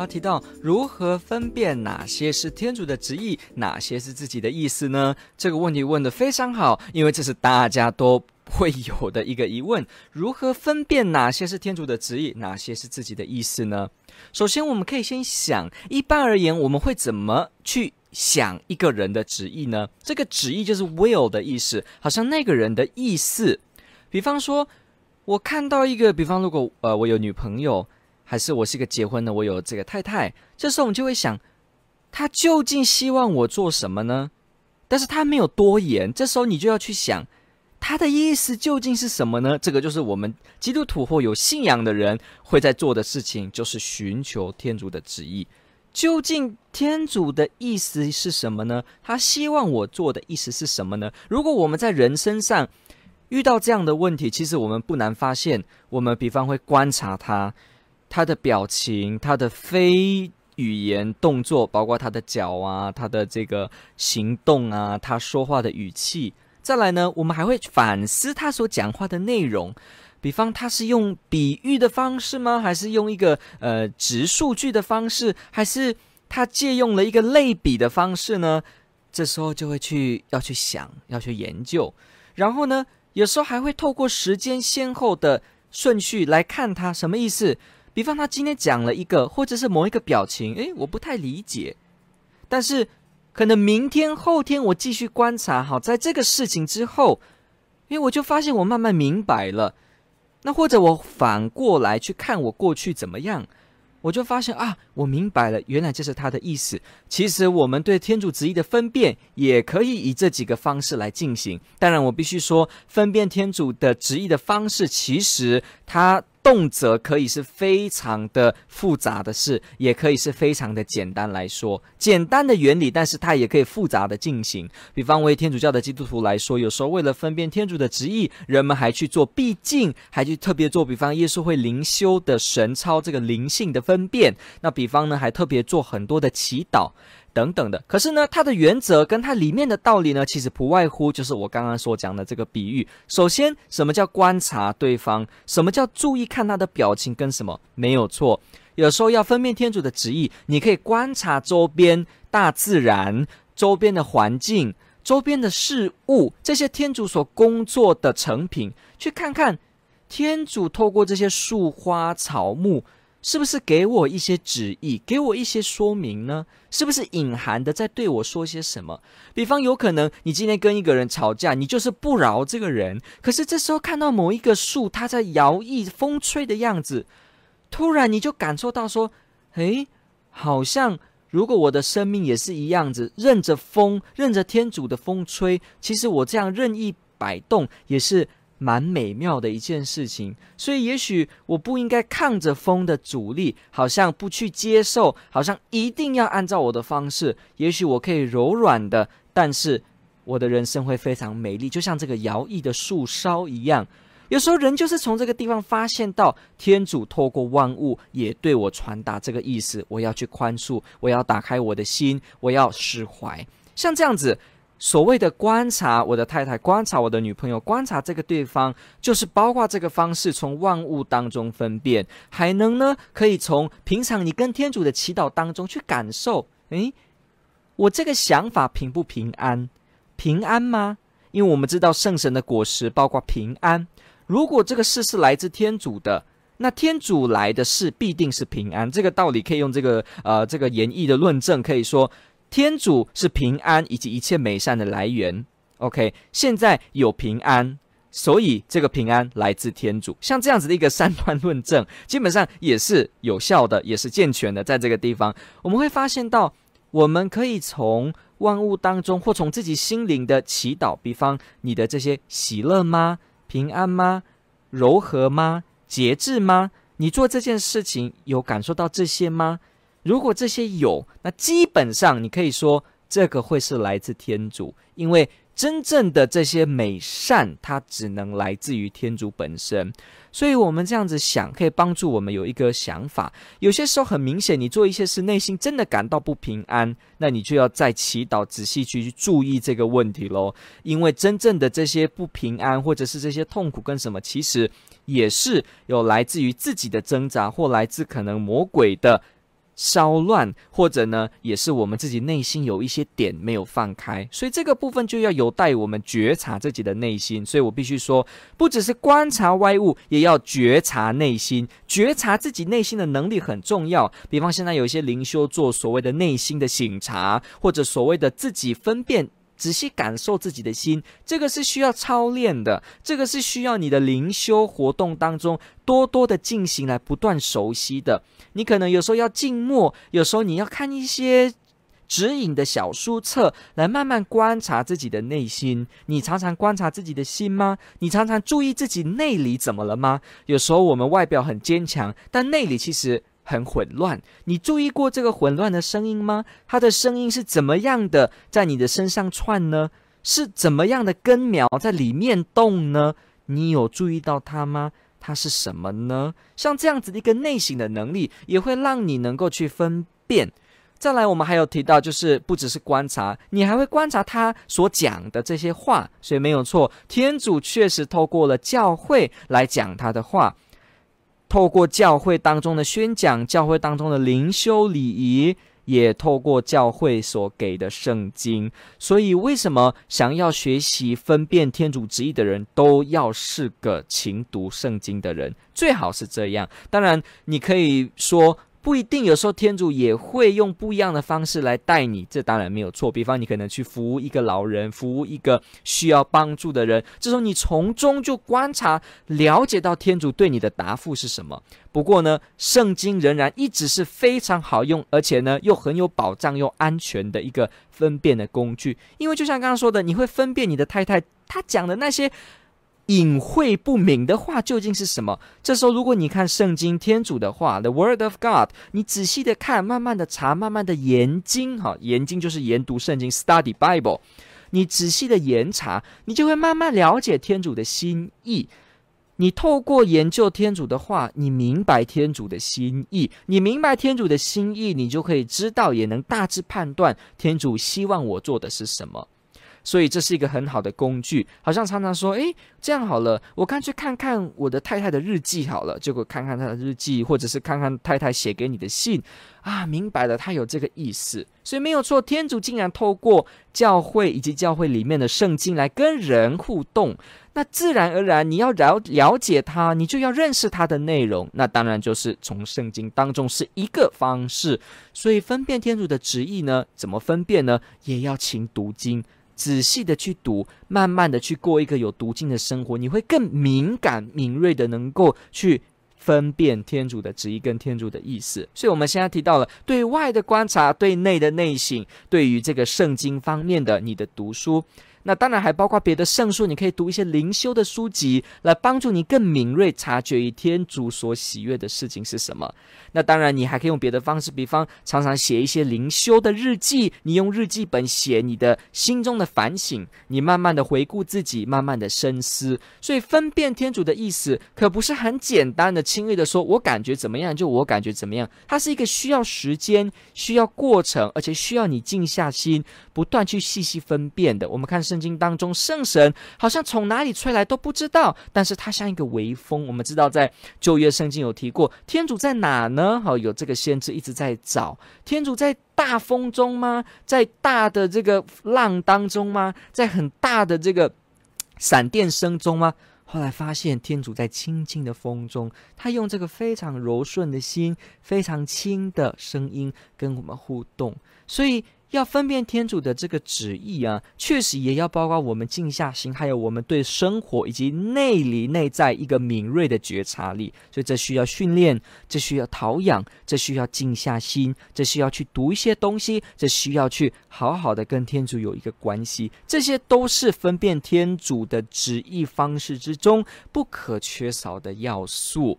他提到如何分辨哪些是天主的旨意，哪些是自己的意思呢？这个问题问得非常好，因为这是大家都会有的一个疑问：如何分辨哪些是天主的旨意，哪些是自己的意思呢？首先，我们可以先想，一般而言，我们会怎么去想一个人的旨意呢？这个旨意就是 will 的意思，好像那个人的意思。比方说，我看到一个，比方，如果呃，我有女朋友。还是我是一个结婚的，我有这个太太。这时候我们就会想，他究竟希望我做什么呢？但是他没有多言。这时候你就要去想，他的意思究竟是什么呢？这个就是我们基督徒或有信仰的人会在做的事情，就是寻求天主的旨意。究竟天主的意思是什么呢？他希望我做的意思是什么呢？如果我们在人身上遇到这样的问题，其实我们不难发现，我们比方会观察他。他的表情，他的非语言动作，包括他的脚啊，他的这个行动啊，他说话的语气。再来呢，我们还会反思他所讲话的内容。比方，他是用比喻的方式吗？还是用一个呃直述句的方式？还是他借用了一个类比的方式呢？这时候就会去要去想，要去研究。然后呢，有时候还会透过时间先后的顺序来看他什么意思。比方他今天讲了一个，或者是某一个表情，诶，我不太理解。但是可能明天、后天我继续观察，好，在这个事情之后，因为我就发现我慢慢明白了。那或者我反过来去看我过去怎么样，我就发现啊，我明白了，原来这是他的意思。其实我们对天主旨意的分辨，也可以以这几个方式来进行。当然，我必须说，分辨天主的旨意的方式，其实它。动辄可以是非常的复杂的事，也可以是非常的简单来说，简单的原理，但是它也可以复杂的进行。比方为天主教的基督徒来说，有时候为了分辨天主的旨意，人们还去做毕竟，还去特别做，比方耶稣会灵修的神操这个灵性的分辨。那比方呢，还特别做很多的祈祷。等等的，可是呢，它的原则跟它里面的道理呢，其实不外乎就是我刚刚所讲的这个比喻。首先，什么叫观察对方？什么叫注意看他的表情跟什么？没有错。有时候要分辨天主的旨意，你可以观察周边大自然、周边的环境、周边的事物，这些天主所工作的成品，去看看天主透过这些树花草木。是不是给我一些旨意，给我一些说明呢？是不是隐含的在对我说些什么？比方，有可能你今天跟一个人吵架，你就是不饶这个人。可是这时候看到某一个树，它在摇曳、风吹的样子，突然你就感受到说：“诶，好像如果我的生命也是一样子，任着风，任着天主的风吹，其实我这样任意摆动也是。”蛮美妙的一件事情，所以也许我不应该抗着风的阻力，好像不去接受，好像一定要按照我的方式。也许我可以柔软的，但是我的人生会非常美丽，就像这个摇曳的树梢一样。有时候人就是从这个地方发现到，天主透过万物也对我传达这个意思：我要去宽恕，我要打开我的心，我要释怀。像这样子。所谓的观察我的太太，观察我的女朋友，观察这个对方，就是包括这个方式，从万物当中分辨，还能呢，可以从平常你跟天主的祈祷当中去感受，诶，我这个想法平不平安？平安吗？因为我们知道圣神的果实包括平安。如果这个事是来自天主的，那天主来的事必定是平安。这个道理可以用这个呃这个演绎的论证，可以说。天主是平安以及一切美善的来源。OK，现在有平安，所以这个平安来自天主。像这样子的一个三段论证，基本上也是有效的，也是健全的。在这个地方，我们会发现到，我们可以从万物当中，或从自己心灵的祈祷，比方你的这些喜乐吗？平安吗？柔和吗？节制吗？你做这件事情有感受到这些吗？如果这些有，那基本上你可以说这个会是来自天主，因为真正的这些美善，它只能来自于天主本身。所以，我们这样子想，可以帮助我们有一个想法。有些时候，很明显，你做一些事，内心真的感到不平安，那你就要再祈祷，仔细去注意这个问题喽。因为真正的这些不平安，或者是这些痛苦跟什么，其实也是有来自于自己的挣扎，或来自可能魔鬼的。骚乱，或者呢，也是我们自己内心有一些点没有放开，所以这个部分就要有待我们觉察自己的内心。所以我必须说，不只是观察外物，也要觉察内心，觉察自己内心的能力很重要。比方现在有一些灵修做所谓的内心的醒察，或者所谓的自己分辨。仔细感受自己的心，这个是需要操练的，这个是需要你的灵修活动当中多多的进行来不断熟悉的。你可能有时候要静默，有时候你要看一些指引的小书册，来慢慢观察自己的内心。你常常观察自己的心吗？你常常注意自己内里怎么了吗？有时候我们外表很坚强，但内里其实。很混乱，你注意过这个混乱的声音吗？它的声音是怎么样的在你的身上窜呢？是怎么样的根苗在里面动呢？你有注意到它吗？它是什么呢？像这样子的一个内省的能力，也会让你能够去分辨。再来，我们还有提到，就是不只是观察，你还会观察他所讲的这些话。所以没有错，天主确实透过了教会来讲他的话。透过教会当中的宣讲，教会当中的灵修礼仪，也透过教会所给的圣经。所以，为什么想要学习分辨天主旨意的人都要是个勤读圣经的人？最好是这样。当然，你可以说。不一定，有时候天主也会用不一样的方式来带你，这当然没有错。比方，你可能去服务一个老人，服务一个需要帮助的人，这时候你从中就观察、了解到天主对你的答复是什么。不过呢，圣经仍然一直是非常好用，而且呢又很有保障又安全的一个分辨的工具。因为就像刚刚说的，你会分辨你的太太她讲的那些。隐晦不明的话究竟是什么？这时候，如果你看圣经天主的话，The Word of God，你仔细的看，慢慢的查，慢慢的研经，哈，研经就是研读圣经，Study Bible。你仔细的研查，你就会慢慢了解天主的心意。你透过研究天主的话，你明白天主的心意。你明白天主的心意，你就可以知道，也能大致判断天主希望我做的是什么。所以这是一个很好的工具，好像常常说，诶，这样好了，我干脆看看我的太太的日记好了，结果看看她的日记，或者是看看太太写给你的信，啊，明白了，她有这个意思，所以没有错，天主竟然透过教会以及教会里面的圣经来跟人互动，那自然而然你要了了解他，你就要认识他的内容，那当然就是从圣经当中是一个方式，所以分辨天主的旨意呢，怎么分辨呢？也要勤读经。仔细的去读，慢慢的去过一个有读经的生活，你会更敏感、敏锐的能够去分辨天主的旨意跟天主的意思。所以，我们现在提到了对外的观察，对内的内省，对于这个圣经方面的你的读书。那当然还包括别的圣书，你可以读一些灵修的书籍，来帮助你更敏锐察觉于天主所喜悦的事情是什么。那当然，你还可以用别的方式，比方常常写一些灵修的日记，你用日记本写你的心中的反省，你慢慢的回顾自己，慢慢的深思。所以分辨天主的意思，可不是很简单的、轻易的说，我感觉怎么样就我感觉怎么样。它是一个需要时间、需要过程，而且需要你静下心，不断去细细分辨的。我们看圣经当中，圣神好像从哪里吹来都不知道，但是它像一个微风。我们知道在旧约圣经有提过，天主在哪呢？好，有这个先知一直在找天主，在大风中吗？在大的这个浪当中吗？在很大的这个闪电声中吗？后来发现天主在轻轻的风中，他用这个非常柔顺的心，非常轻的声音跟我们互动，所以。要分辨天主的这个旨意啊，确实也要包括我们静下心，还有我们对生活以及内里内在一个敏锐的觉察力。所以这需要训练，这需要陶养，这需要静下心，这需要去读一些东西，这需要去好好的跟天主有一个关系。这些都是分辨天主的旨意方式之中不可缺少的要素。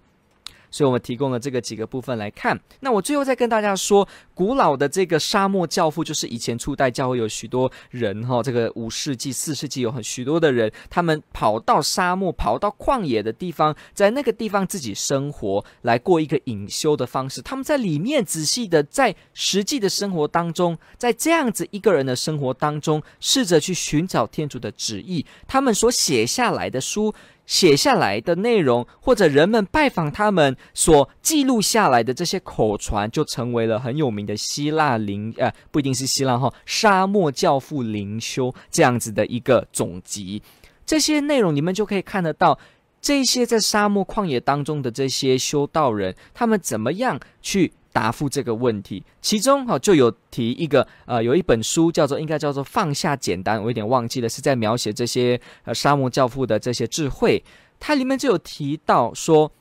所以我们提供了这个几个部分来看。那我最后再跟大家说，古老的这个沙漠教父，就是以前初代教会有许多人哈，这个五世纪、四世纪有很许多的人，他们跑到沙漠、跑到旷野的地方，在那个地方自己生活，来过一个隐修的方式。他们在里面仔细的在实际的生活当中，在这样子一个人的生活当中，试着去寻找天主的旨意。他们所写下来的书。写下来的内容，或者人们拜访他们所记录下来的这些口传，就成为了很有名的希腊灵呃，不一定是希腊哈，沙漠教父灵修这样子的一个总集。这些内容你们就可以看得到，这些在沙漠旷野当中的这些修道人，他们怎么样去。答复这个问题，其中哈就有提一个呃，有一本书叫做应该叫做放下简单，我有点忘记了，是在描写这些呃沙漠教父的这些智慧。它里面就有提到说，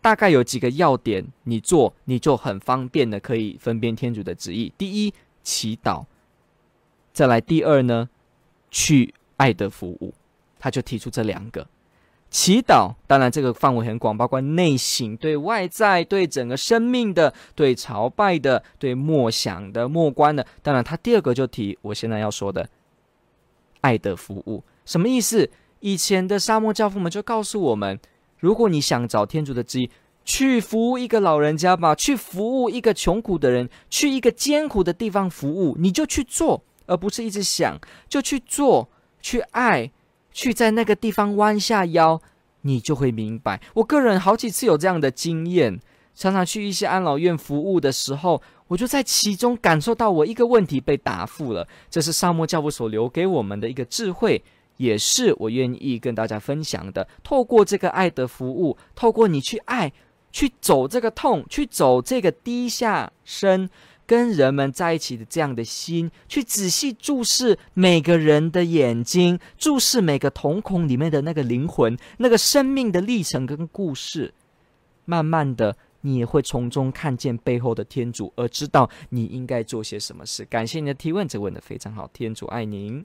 大概有几个要点，你做你就很方便的可以分辨天主的旨意。第一，祈祷；再来第二呢，去爱的服务。他就提出这两个。祈祷，当然这个范围很广，包括内省、对外在、对整个生命的、对朝拜的、对默想的、默观的。当然，他第二个就提我现在要说的爱的服务，什么意思？以前的沙漠教父们就告诉我们，如果你想找天主的旨意，去服务一个老人家吧，去服务一个穷苦的人，去一个艰苦的地方服务，你就去做，而不是一直想，就去做，去爱。去在那个地方弯下腰，你就会明白。我个人好几次有这样的经验，常常去一些安老院服务的时候，我就在其中感受到我一个问题被答复了。这是沙漠教父所留给我们的一个智慧，也是我愿意跟大家分享的。透过这个爱的服务，透过你去爱，去走这个痛，去走这个低下身。跟人们在一起的这样的心，去仔细注视每个人的眼睛，注视每个瞳孔里面的那个灵魂，那个生命的历程跟故事，慢慢的，你也会从中看见背后的天主，而知道你应该做些什么事。感谢你的提问，这问的非常好，天主爱您。